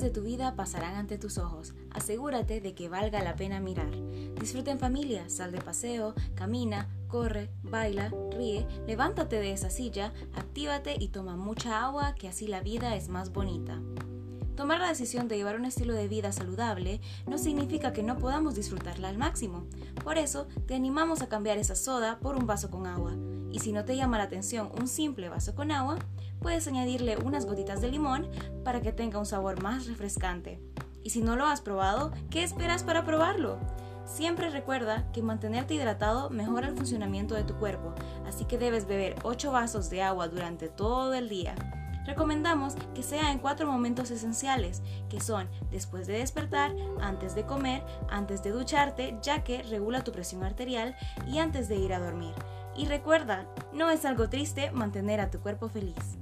de tu vida pasarán ante tus ojos. Asegúrate de que valga la pena mirar. Disfruta en familia, sal de paseo, camina, corre, baila, ríe, levántate de esa silla, actívate y toma mucha agua, que así la vida es más bonita. Tomar la decisión de llevar un estilo de vida saludable no significa que no podamos disfrutarla al máximo. Por eso, te animamos a cambiar esa soda por un vaso con agua. Y si no te llama la atención un simple vaso con agua, puedes añadirle unas gotitas de limón para que tenga un sabor más refrescante. Y si no lo has probado, ¿qué esperas para probarlo? Siempre recuerda que mantenerte hidratado mejora el funcionamiento de tu cuerpo, así que debes beber 8 vasos de agua durante todo el día. Recomendamos que sea en cuatro momentos esenciales, que son después de despertar, antes de comer, antes de ducharte, ya que regula tu presión arterial, y antes de ir a dormir. Y recuerda, no es algo triste mantener a tu cuerpo feliz.